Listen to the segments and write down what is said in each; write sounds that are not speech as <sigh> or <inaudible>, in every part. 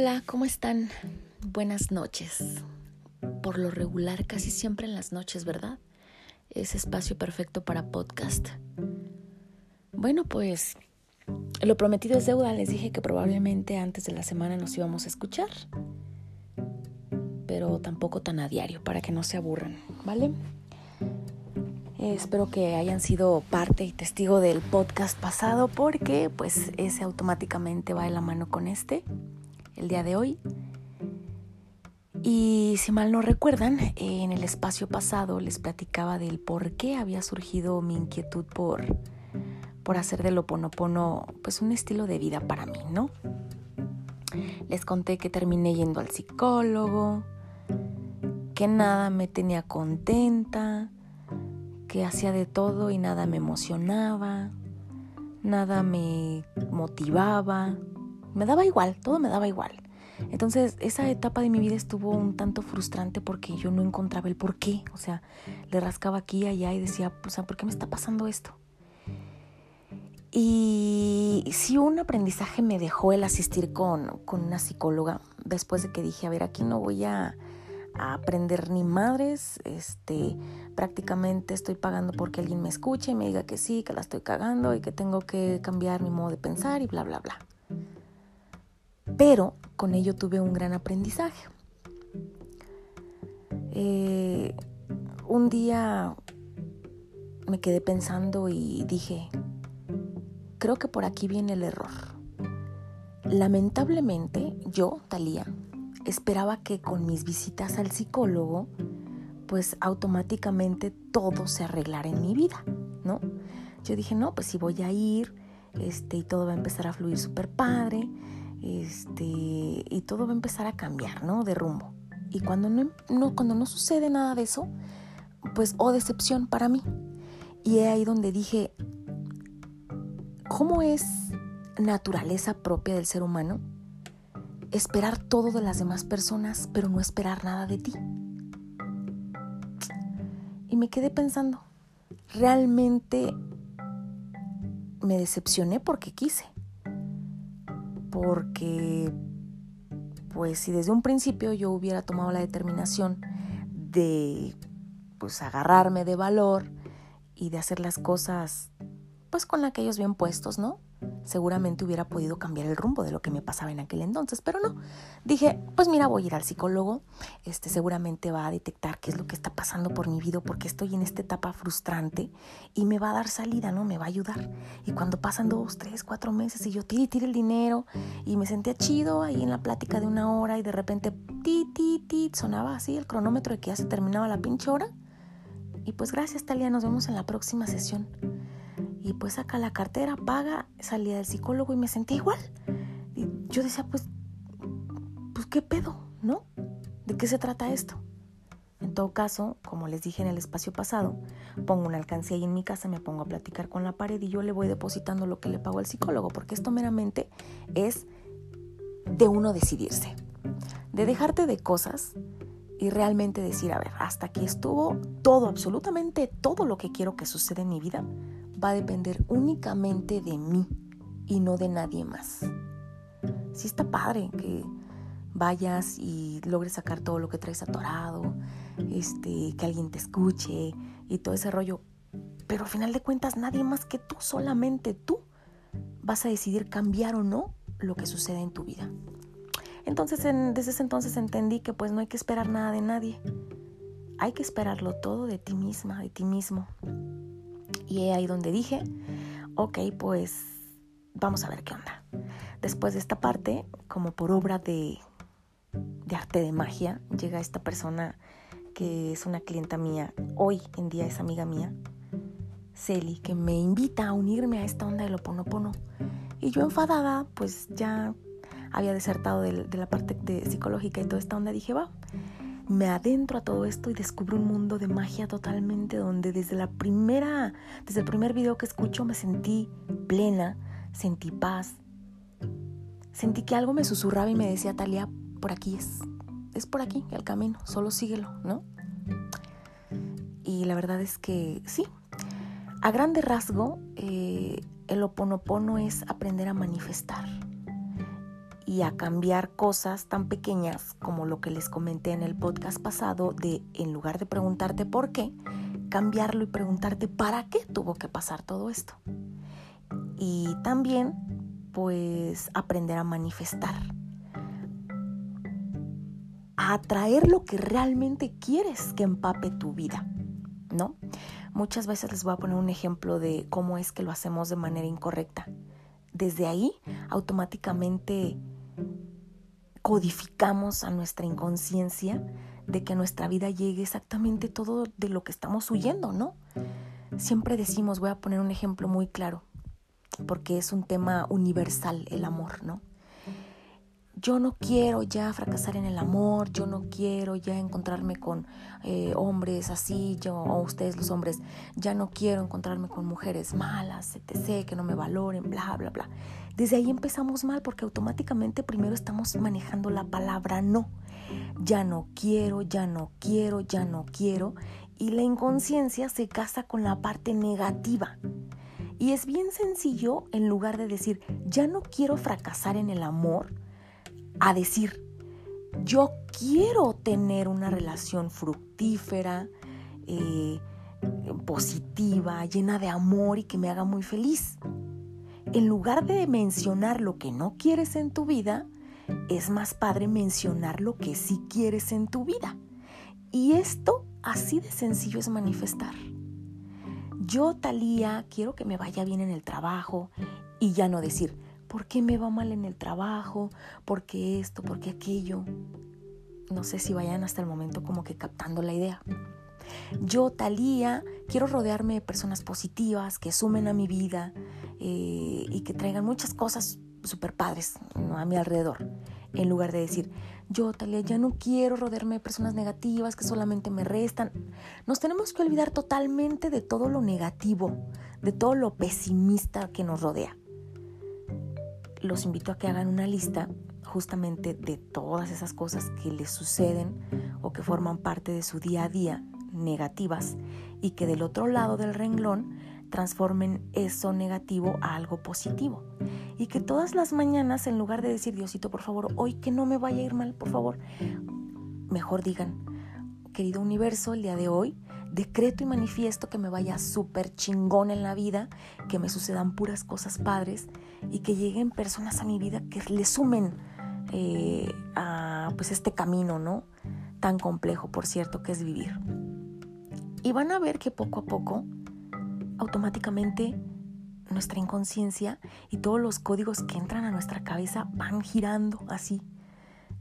Hola, ¿cómo están? Buenas noches. Por lo regular, casi siempre en las noches, ¿verdad? Es espacio perfecto para podcast. Bueno, pues lo prometido es deuda. Les dije que probablemente antes de la semana nos íbamos a escuchar. Pero tampoco tan a diario, para que no se aburran, ¿vale? espero que hayan sido parte y testigo del podcast pasado porque pues ese automáticamente va de la mano con este el día de hoy. Y si mal no recuerdan, en el espacio pasado les platicaba del por qué había surgido mi inquietud por, por hacer del oponopono pues un estilo de vida para mí, ¿no? Les conté que terminé yendo al psicólogo, que nada me tenía contenta, que hacía de todo y nada me emocionaba, nada me motivaba, me daba igual, todo me daba igual. Entonces esa etapa de mi vida estuvo un tanto frustrante porque yo no encontraba el por qué. O sea, le rascaba aquí y allá y decía, o sea, ¿por qué me está pasando esto? Y sí un aprendizaje me dejó el asistir con, con una psicóloga después de que dije, a ver, aquí no voy a, aprender ni madres, este, prácticamente estoy pagando porque alguien me escuche y me diga que sí, que la estoy cagando y que tengo que cambiar mi modo de pensar y bla, bla, bla pero con ello tuve un gran aprendizaje. Eh, un día me quedé pensando y dije, creo que por aquí viene el error. Lamentablemente, yo, Talía, esperaba que con mis visitas al psicólogo, pues automáticamente todo se arreglara en mi vida, ¿no? Yo dije, no, pues si voy a ir, este, y todo va a empezar a fluir súper padre, este, y todo va a empezar a cambiar, ¿no? De rumbo. Y cuando no, no, cuando no sucede nada de eso, pues, oh, decepción para mí. Y es ahí donde dije, ¿cómo es naturaleza propia del ser humano esperar todo de las demás personas, pero no esperar nada de ti? Y me quedé pensando, realmente me decepcioné porque quise porque pues si desde un principio yo hubiera tomado la determinación de pues agarrarme de valor y de hacer las cosas pues con aquellos bien puestos, ¿no? seguramente hubiera podido cambiar el rumbo de lo que me pasaba en aquel entonces, pero no. Dije, pues mira, voy a ir al psicólogo, este seguramente va a detectar qué es lo que está pasando por mi vida porque estoy en esta etapa frustrante y me va a dar salida, ¿no? Me va a ayudar. Y cuando pasan dos, tres, cuatro meses y yo tire, tire el dinero y me sentía chido ahí en la plática de una hora y de repente ti, ti, ti, sonaba así el cronómetro de que ya se terminaba la pinche hora. Y pues gracias, Talia, nos vemos en la próxima sesión. Y pues saca la cartera, paga, salía del psicólogo y me sentí igual. Y yo decía, pues, pues qué pedo, ¿no? ¿De qué se trata esto? En todo caso, como les dije en el espacio pasado, pongo una alcancía ahí en mi casa, me pongo a platicar con la pared y yo le voy depositando lo que le pago al psicólogo, porque esto meramente es de uno decidirse, de dejarte de cosas y realmente decir, a ver, hasta aquí estuvo todo, absolutamente todo lo que quiero que suceda en mi vida, va a depender únicamente de mí y no de nadie más. Sí está padre que vayas y logres sacar todo lo que traes atorado, este, que alguien te escuche y todo ese rollo. Pero al final de cuentas nadie más que tú, solamente tú, vas a decidir cambiar o no lo que sucede en tu vida. Entonces desde ese entonces entendí que pues no hay que esperar nada de nadie. Hay que esperarlo todo de ti misma, de ti mismo. Y ahí donde dije, ok, pues vamos a ver qué onda. Después de esta parte, como por obra de, de arte de magia, llega esta persona que es una clienta mía, hoy en día es amiga mía, Celi, que me invita a unirme a esta onda del oponopono. Y yo enfadada, pues ya había desertado de, de la parte de psicológica y toda esta onda, dije, va, me adentro a todo esto y descubro un mundo de magia totalmente donde desde la primera, desde el primer video que escucho me sentí plena, sentí paz, sentí que algo me susurraba y me decía, Talia, por aquí es, es por aquí el camino, solo síguelo, ¿no? Y la verdad es que sí, a grande rasgo, eh, el oponopono es aprender a manifestar y a cambiar cosas tan pequeñas como lo que les comenté en el podcast pasado de en lugar de preguntarte por qué, cambiarlo y preguntarte para qué tuvo que pasar todo esto. Y también pues aprender a manifestar, a atraer lo que realmente quieres que empape tu vida, ¿no? Muchas veces les voy a poner un ejemplo de cómo es que lo hacemos de manera incorrecta. Desde ahí automáticamente codificamos a nuestra inconsciencia de que nuestra vida llegue exactamente todo de lo que estamos huyendo, ¿no? Siempre decimos, voy a poner un ejemplo muy claro, porque es un tema universal el amor, ¿no? Yo no quiero ya fracasar en el amor, yo no quiero ya encontrarme con eh, hombres así, yo o ustedes los hombres, ya no quiero encontrarme con mujeres malas, etc., que no me valoren, bla, bla, bla. Desde ahí empezamos mal porque automáticamente primero estamos manejando la palabra no. Ya no quiero, ya no quiero, ya no quiero. Y la inconsciencia se casa con la parte negativa. Y es bien sencillo, en lugar de decir, ya no quiero fracasar en el amor, a decir, yo quiero tener una relación fructífera, eh, positiva, llena de amor y que me haga muy feliz en lugar de mencionar lo que no quieres en tu vida, es más padre mencionar lo que sí quieres en tu vida. Y esto así de sencillo es manifestar. Yo, Talía, quiero que me vaya bien en el trabajo y ya no decir, ¿por qué me va mal en el trabajo? ¿Por qué esto? ¿Por qué aquello? No sé si vayan hasta el momento como que captando la idea. Yo, Talía, quiero rodearme de personas positivas que sumen a mi vida eh, y que traigan muchas cosas super padres a mi alrededor. En lugar de decir, yo, Talía, ya no quiero rodearme de personas negativas que solamente me restan. Nos tenemos que olvidar totalmente de todo lo negativo, de todo lo pesimista que nos rodea. Los invito a que hagan una lista justamente de todas esas cosas que les suceden o que forman parte de su día a día negativas y que del otro lado del renglón transformen eso negativo a algo positivo. Y que todas las mañanas, en lugar de decir, Diosito, por favor, hoy que no me vaya a ir mal, por favor, mejor digan, querido universo, el día de hoy, decreto y manifiesto que me vaya súper chingón en la vida, que me sucedan puras cosas padres y que lleguen personas a mi vida que le sumen eh, a pues este camino, ¿no? Tan complejo, por cierto, que es vivir. Y van a ver que poco a poco, automáticamente, nuestra inconsciencia y todos los códigos que entran a nuestra cabeza van girando así,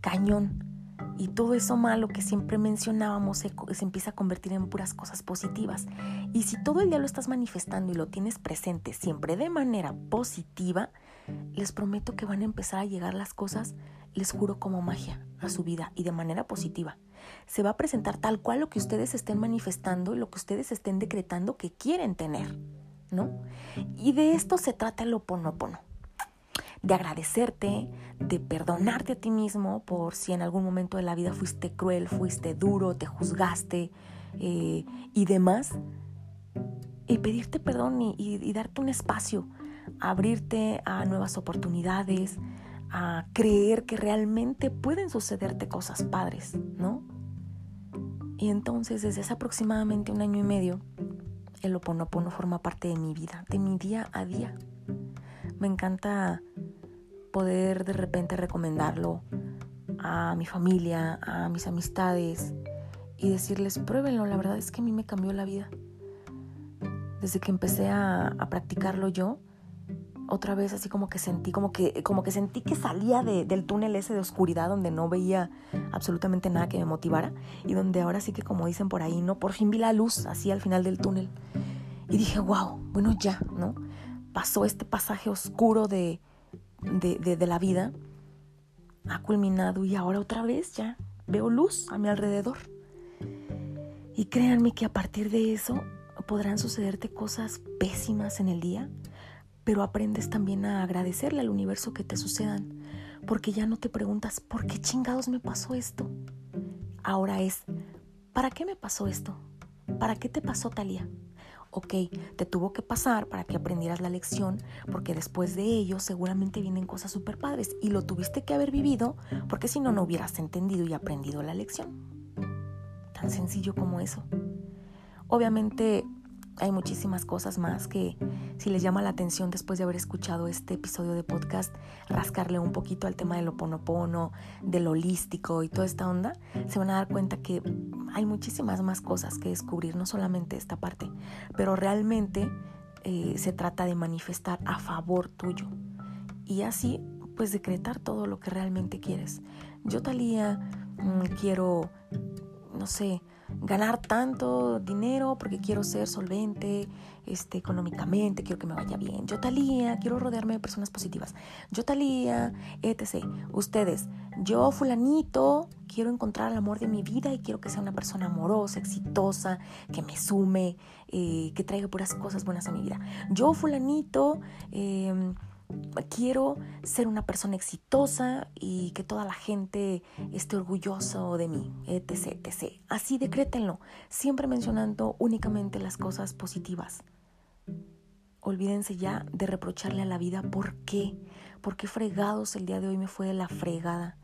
cañón. Y todo eso malo que siempre mencionábamos se, se, empieza a convertir en puras cosas positivas. Y si todo el día lo estás manifestando y lo tienes presente siempre de manera positiva, les prometo que van a empezar a llegar las cosas, les juro como magia, a su vida y de manera positiva se va a presentar tal cual lo que ustedes estén manifestando y lo que ustedes estén decretando que quieren tener, ¿no? Y de esto se trata el oponopono. De agradecerte, de perdonarte a ti mismo por si en algún momento de la vida fuiste cruel, fuiste duro, te juzgaste eh, y demás. Y pedirte perdón y, darte un espacio, abrirte a nuevas oportunidades, a creer que realmente pueden sucederte cosas padres, ¿no? Y entonces desde hace aproximadamente un año y medio, el oponopono forma parte de mi vida, de mi día a día. Me encanta poder de repente recomendarlo a mi familia, a mis amistades y decirles, pruébenlo, la verdad es que a mí me cambió la vida. Desde que empecé a, practicarlo yo, otra vez así como que sentí, como que, como que sentí que salía del túnel ese de oscuridad donde no veía absolutamente nada que me motivara y donde ahora sí que como dicen por ahí, ¿no? Por fin vi la luz así al final del túnel. Y dije, wow, bueno ya, ¿no? Pasó este pasaje oscuro de, de, de, la vida, ha culminado y ahora otra vez ya veo luz a mi alrededor. Y créanme que a partir de eso podrán sucederte cosas pésimas en el día, pero aprendes también a agradecerle al universo que te sucedan, porque ya no te preguntas, ¿por qué chingados me pasó esto? Ahora es, ¿para qué me pasó esto? ¿Para qué te pasó Talía? Ok, te tuvo que pasar para que aprendieras la lección, porque después de ello seguramente vienen cosas súper padres y lo tuviste que haber vivido, porque si no, no hubieras entendido y aprendido la lección. Tan sencillo como eso. Obviamente hay muchísimas cosas más que si les llama la atención después de haber escuchado este episodio de podcast, rascarle un poquito al tema del oponopono, del holístico y toda esta onda, se van a dar cuenta que hay muchísimas más cosas que descubrir, no solamente esta parte, pero realmente eh, se trata de manifestar a favor tuyo y así pues decretar todo lo que realmente quieres. Yo Talía mm, quiero, no sé, ganar tanto dinero porque quiero ser solvente este, económicamente, quiero que me vaya bien. Yo talía, quiero rodearme de personas positivas. Yo talía, etc. Ustedes, yo fulanito, quiero encontrar el amor de mi vida y quiero que sea una persona amorosa, exitosa, que me sume, eh, que traiga puras cosas buenas a mi vida. Yo fulanito, eh, quiero ser una persona exitosa y que toda la gente esté orgulloso de mí, etc, etc. Así decrétenlo, siempre mencionando únicamente las cosas positivas. Olvídense ya de reprocharle a la vida por qué, por qué fregados el día de hoy me fue la fregada,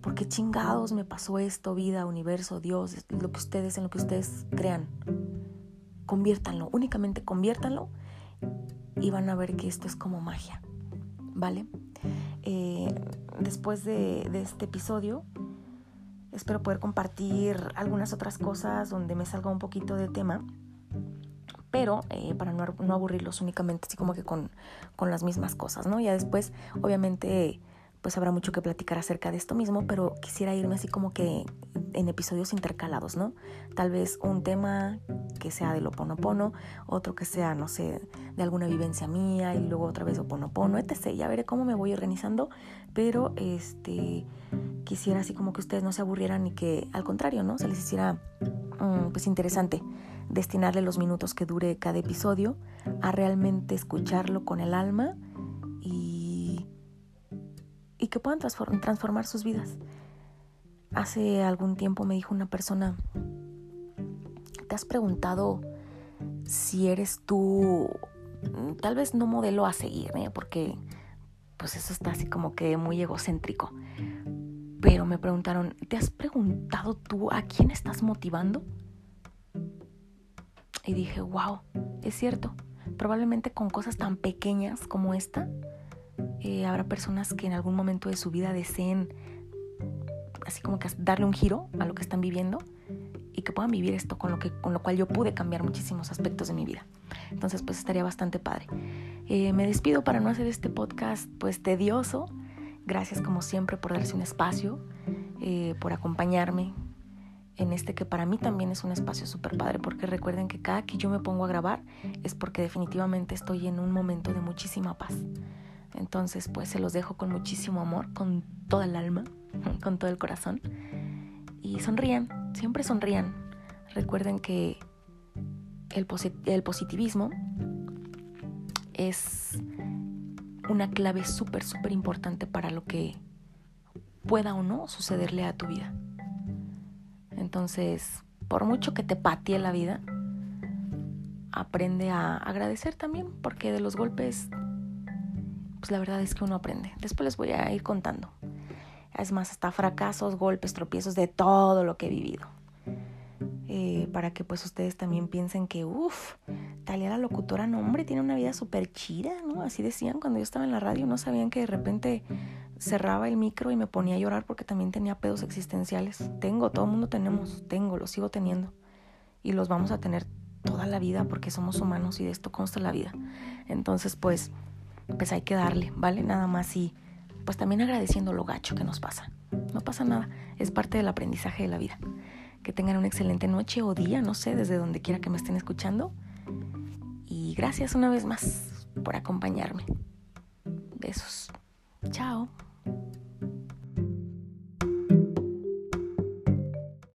por qué chingados me pasó esto, vida, universo, Dios, lo que ustedes, en lo que ustedes crean. Conviértanlo, únicamente conviértanlo y van a ver que esto es como magia. ¿Vale? Eh, después de, este episodio, espero poder compartir algunas otras cosas donde me salga un poquito de tema, pero eh, para no, no, aburrirlos únicamente así como que con, con las mismas cosas, ¿no? Ya después, obviamente pues habrá mucho que platicar acerca de esto mismo, pero quisiera irme así como que en episodios intercalados, ¿no? Tal vez un tema que sea del oponopono, otro que sea, no sé, de alguna vivencia mía y luego otra vez oponopono, etc. Ya veré cómo me voy organizando, pero este quisiera así como que ustedes no se aburrieran y que al contrario, ¿no? Se les hiciera mm, pues interesante destinarle los minutos que dure cada episodio a realmente escucharlo con el alma y que puedan transformar sus vidas. Hace algún tiempo me dijo una persona, ¿te has preguntado si eres tú, tal vez no modelo a seguir, ¿eh? porque pues eso está así como que muy egocéntrico? Pero me preguntaron, ¿te has preguntado tú a quién estás motivando? Y dije, wow, es cierto. Probablemente con cosas tan pequeñas como esta, eh, habrá personas que en algún momento de su vida deseen así como que darle un giro a lo que están viviendo y que puedan vivir esto con lo, que, con lo cual yo pude cambiar muchísimos aspectos de mi vida. Entonces pues estaría bastante padre. Eh, me despido para no hacer este podcast pues tedioso. Gracias como siempre por darse un espacio, eh, por acompañarme en este que para mí también es un espacio súper padre, porque recuerden que cada que yo me pongo a grabar es porque definitivamente estoy en un momento de muchísima paz. Entonces, pues se los dejo con muchísimo amor, con toda el alma, <laughs> con todo el corazón. Y sonrían, siempre sonrían. Recuerden que el, positivismo es una clave súper, súper importante para lo que pueda o no sucederle a tu vida. Entonces, por mucho que te patee la vida, aprende a agradecer también, porque de los golpes pues la verdad es que uno aprende. Después les voy a ir contando. Es más, hasta fracasos, golpes, tropiezos, de todo lo que he vivido. Eh, para que pues ustedes también piensen que, uff, Talia la locutora, no hombre, tiene una vida súper chida, ¿no? Así decían cuando yo estaba en la radio, no sabían que de repente cerraba el micro y me ponía a llorar porque también tenía pedos existenciales. Tengo, todo el mundo tenemos, tengo, los sigo teniendo. Y los vamos a tener toda la vida porque somos humanos y de esto consta la vida. Entonces, pues pues hay que darle, ¿vale? Nada más y pues también agradeciendo lo gacho que nos pasa. No pasa nada, es parte del aprendizaje de la vida. Que tengan una excelente noche o día, no sé, desde donde quiera que me estén escuchando. Y gracias una vez más por acompañarme. Besos. Chao.